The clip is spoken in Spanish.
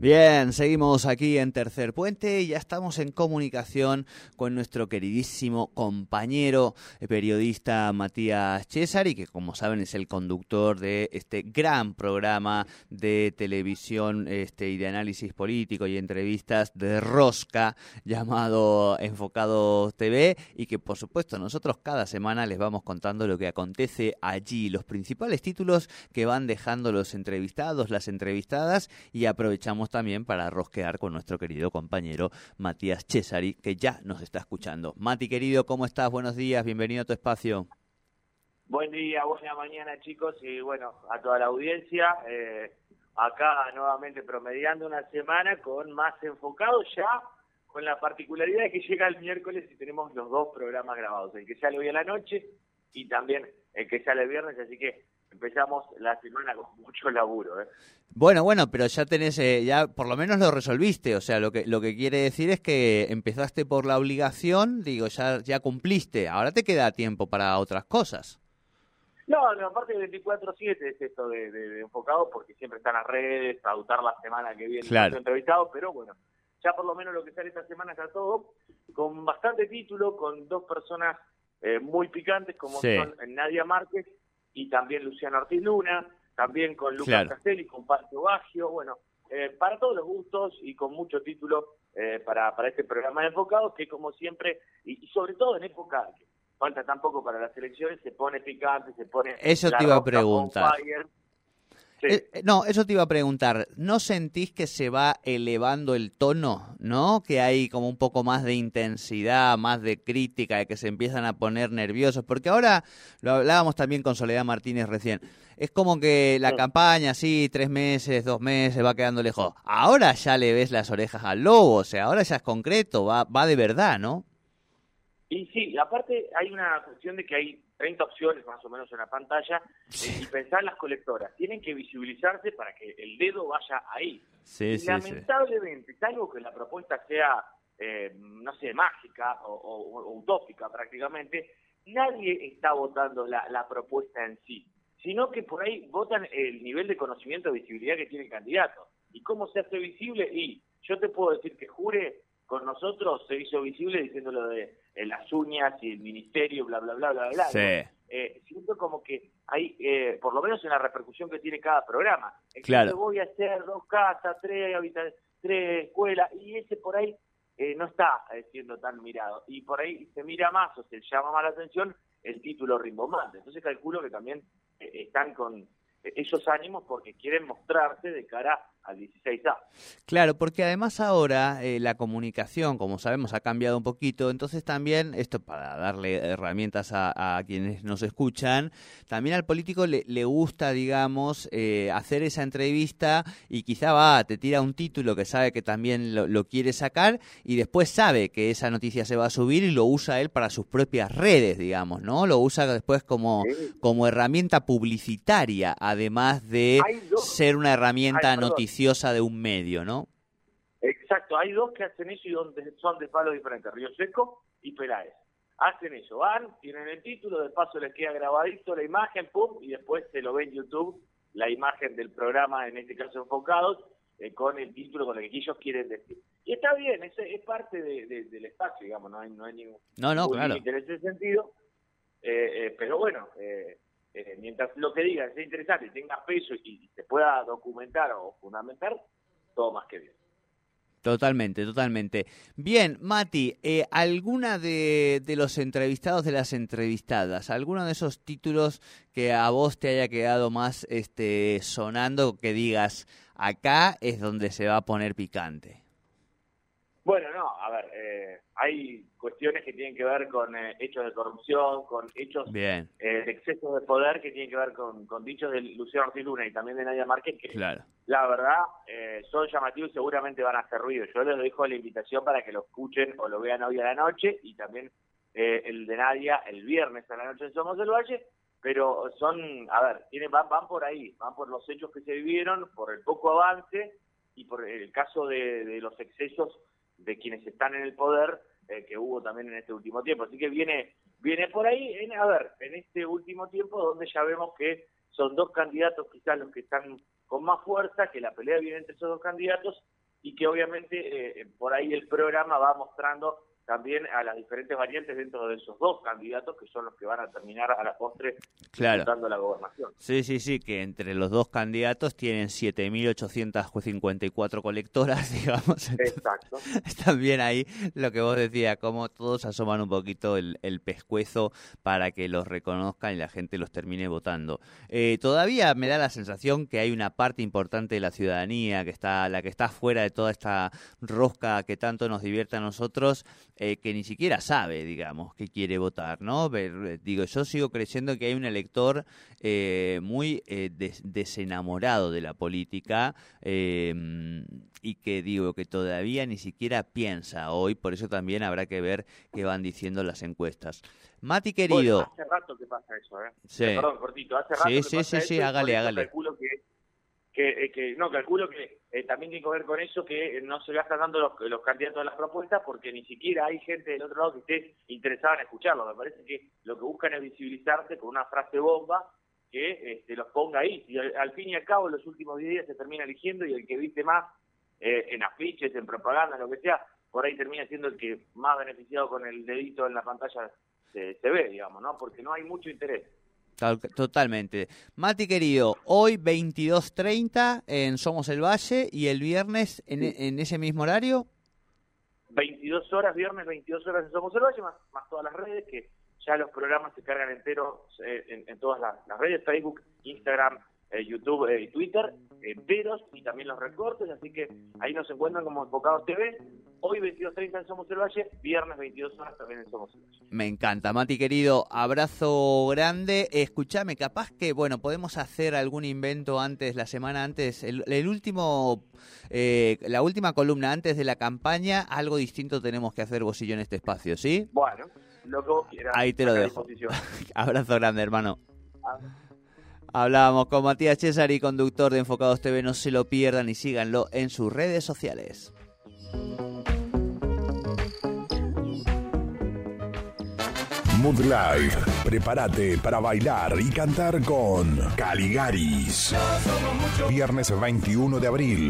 Bien, seguimos aquí en Tercer Puente y ya estamos en comunicación con nuestro queridísimo compañero eh, periodista Matías César y que como saben es el conductor de este gran programa de televisión este, y de análisis político y entrevistas de Rosca llamado Enfocado TV y que por supuesto nosotros cada semana les vamos contando lo que acontece allí, los principales títulos que van dejando los entrevistados, las entrevistadas y aprovechamos también para rosquear con nuestro querido compañero Matías Cesari, que ya nos está escuchando. Mati, querido, ¿cómo estás? Buenos días, bienvenido a tu espacio. Buen día, buena mañana chicos y bueno, a toda la audiencia. Eh, acá nuevamente promediando una semana con más enfocado ya, con la particularidad de que llega el miércoles y tenemos los dos programas grabados, el que sale hoy a la noche y también el que sale el viernes, así que empezamos la semana con mucho laburo. ¿eh? Bueno, bueno, pero ya tenés, eh, ya por lo menos lo resolviste, o sea, lo que lo que quiere decir es que empezaste por la obligación, digo, ya ya cumpliste, ahora te queda tiempo para otras cosas. No, no aparte del 24-7 es esto de, enfocado, porque siempre están las redes, traducir la semana que viene claro. entrevistado, pero bueno, ya por lo menos lo que sale esta semana está todo, con bastante título, con dos personas eh, muy picantes como son Nadia Márquez y también Luciano Ortiz Luna, también con Lucas Castelli, con Pancho Baggio, bueno, eh, para todos los gustos y con mucho título eh, para, para este programa de enfocados que como siempre, y, sobre todo en época que falta tampoco para las elecciones, se pone picante, se pone... Eso te iba a preguntar. Eh, eh, no, eso te iba a preguntar. ¿No sentís que se va elevando el tono, no? Que hay como un poco más de intensidad, más de crítica, de que se empiezan a poner nerviosos. Porque ahora, lo hablábamos también con Soledad Martínez recién, es como que la campaña, sí, tres meses, dos meses, va quedando lejos. Ahora ya le ves las orejas al lobo, o sea, ahora ya es concreto, va, va de verdad, ¿no? Y sí, aparte hay una cuestión de que hay 30 opciones más o menos en la pantalla y pensar en las colectoras. Tienen que visibilizarse para que el dedo vaya ahí. Sí, lamentablemente, salvo que la propuesta sea, eh, no sé, mágica o, utópica prácticamente, nadie está votando la, la propuesta en sí, sino que por ahí votan el nivel de conocimiento y visibilidad que tiene el candidato. ¿Y cómo se hace visible? Y yo te puedo decir que Jure con nosotros se hizo visible diciéndolo de eh, las uñas y el ministerio, bla, bla, bla, bla, bla. Sí. Eh, siento como que hay, eh, por lo menos en la repercusión que tiene cada programa. claro. voy a hacer dos casas, tres tres escuelas, y ese por ahí no está siendo tan mirado. Y por ahí se mira más o se llama más la atención el título rimbombante. Entonces calculo que también están con esos ánimos porque quieren mostrarse de cara al 16A. Claro, porque además ahora eh, la comunicación, como sabemos, ha cambiado un poquito, entonces también, esto para darle herramientas a, quienes nos escuchan, también al político le, gusta, digamos, eh, hacer esa entrevista y quizá va, te tira un título que sabe que también lo, quiere sacar y después sabe que esa noticia se va a subir y lo usa él para sus propias redes, digamos, ¿no? Lo usa después como, como herramienta publicitaria, además de ser una herramienta noticiosa de un medio, ¿no? Exacto, hay dos que hacen eso y donde son de palos diferentes, Río Seco y Peláez. Hacen eso, van, tienen el título, de paso les queda grabadito la imagen, pum, y después se lo ve en YouTube, la imagen del programa, en este caso enfocados, eh, con el título, con lo que ellos quieren decir. Y está bien, es, es parte del espacio, digamos, no hay, no hay ningún, no, no, claro. en ese sentido, eh, eh, pero bueno, eh, eh, mientras lo que diga sea interesante, tenga peso y, se pueda documentar o fundamentar, todo más que bien. Totalmente, totalmente. Bien, Mati, eh, ¿alguna de, de, los entrevistados, de las entrevistadas, alguno de esos títulos que a vos te haya quedado más este, sonando, que digas, acá es donde se va a poner picante? Bueno, no, a ver, eh, hay cuestiones que tienen que ver con eh, hechos de corrupción, con hechos eh, de exceso de poder que tienen que ver con, con dichos de Luciano Ortiz Luna y también de Nadia Márquez, que la verdad eh, son llamativos y seguramente van a hacer ruido. Yo les dejo la invitación para que lo escuchen o lo vean hoy a la noche y también el de Nadia el viernes a la noche en Somos del Valle, pero son, a ver, tienen, van, van por ahí, van por los hechos que se vivieron, por el poco avance y por el caso de, de los excesos de quienes están en el poder eh, que hubo también en este último tiempo. Así que viene viene por ahí, en, a ver, en este último tiempo donde ya vemos que son dos candidatos quizás los que están con más fuerza, que la pelea viene entre esos dos candidatos y que obviamente eh, por ahí el programa va mostrando también a las diferentes variantes dentro de esos dos candidatos que son los que van a terminar a la postre claro. la gobernación. Sí, sí, sí, que entre los dos candidatos tienen 7.854 colectoras, digamos. Exacto. También ahí lo que vos decías, como todos asoman un poquito el, pescuezo para que los reconozcan y la gente los termine votando. Eh, todavía me da la sensación que hay una parte importante de la ciudadanía que está, la que está fuera de toda esta rosca que tanto nos divierte a nosotros, eh, que ni siquiera sabe, digamos, que quiere votar, ¿no? Eh, digo, yo sigo creyendo que hay un elector eh, muy desenamorado de la política em, y que digo que todavía ni siquiera piensa hoy, por eso también habrá que ver qué van diciendo las encuestas. Mati querido. hace rato que pasa eso, ¿eh? Sí. Perdón, cortito, hace rato sí, que sí, pasa sí, sí, hágale, hágale. que, que, no, calculo que eh, también tiene que ver con eso que no se están dando los, los candidatos a las propuestas porque ni siquiera hay gente del otro lado que esté interesada en escucharlo. Me parece que lo que buscan es visibilizarse con una frase bomba que este, los ponga ahí. Y al, fin y al cabo, en los últimos días se termina eligiendo y el que viste más eh, en afiches, en propaganda, lo que sea, por ahí termina siendo el que más beneficiado con el dedito en la pantalla se, se ve, digamos, ¿no? Porque no hay mucho interés. Totalmente. Mati querido, hoy 22.30 en Somos el Valle y el viernes en, en, ese mismo horario. 22 horas, viernes 22 horas en Somos el Valle, más, más todas las redes, que ya los programas se cargan enteros eh, en, todas las, redes, Facebook, Instagram, eh, YouTube eh, y Twitter, enteros y también los recortes, así que ahí nos encuentran como Enfocados TV. Hoy 22.30 en Somos el Valle, viernes 22 horas también en Somos el Valle. Me encanta, Mati querido, abrazo grande. Escúchame, capaz que, bueno, podemos hacer algún invento antes, la semana antes, el, último, eh, la última columna antes de la campaña, algo distinto tenemos que hacer vos y yo en este espacio, ¿sí? Bueno, lo que vos quieras. Ahí te lo dejo. abrazo grande, hermano. Ah. Hablábamos con Matías César y conductor de Enfocados TV. No se lo pierdan y síganlo en sus redes sociales. Mood Live. Prepárate para bailar y cantar con Caligaris. Viernes 21 de abril.